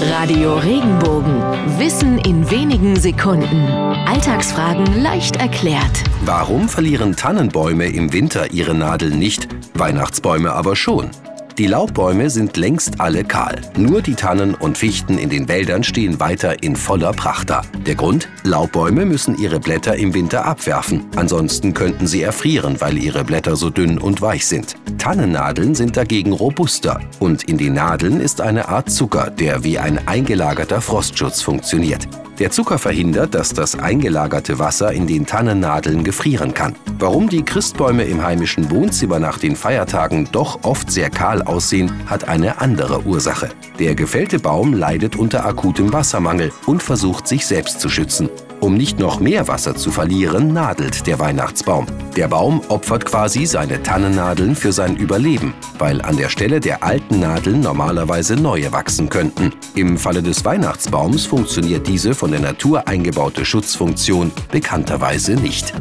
Radio Regenbogen. Wissen in wenigen Sekunden. Alltagsfragen leicht erklärt. Warum verlieren Tannenbäume im Winter ihre Nadeln nicht, Weihnachtsbäume aber schon? Die Laubbäume sind längst alle kahl. Nur die Tannen und Fichten in den Wäldern stehen weiter in voller Pracht da. Der Grund? Laubbäume müssen ihre Blätter im Winter abwerfen. Ansonsten könnten sie erfrieren, weil ihre Blätter so dünn und weich sind. Tannennadeln sind dagegen robuster. Und in den Nadeln ist eine Art Zucker, der wie ein eingelagerter Frostschutz funktioniert. Der Zucker verhindert, dass das eingelagerte Wasser in den Tannennadeln gefrieren kann. Warum die Christbäume im heimischen Wohnzimmer nach den Feiertagen doch oft sehr kahl aussehen, hat eine andere Ursache. Der gefällte Baum leidet unter akutem Wassermangel und versucht sich selbst zu schützen. Um nicht noch mehr Wasser zu verlieren, nadelt der Weihnachtsbaum. Der Baum opfert quasi seine Tannennadeln für sein Überleben, weil an der Stelle der alten Nadeln normalerweise neue wachsen könnten. Im Falle des Weihnachtsbaums funktioniert diese von der Natur eingebaute Schutzfunktion bekannterweise nicht.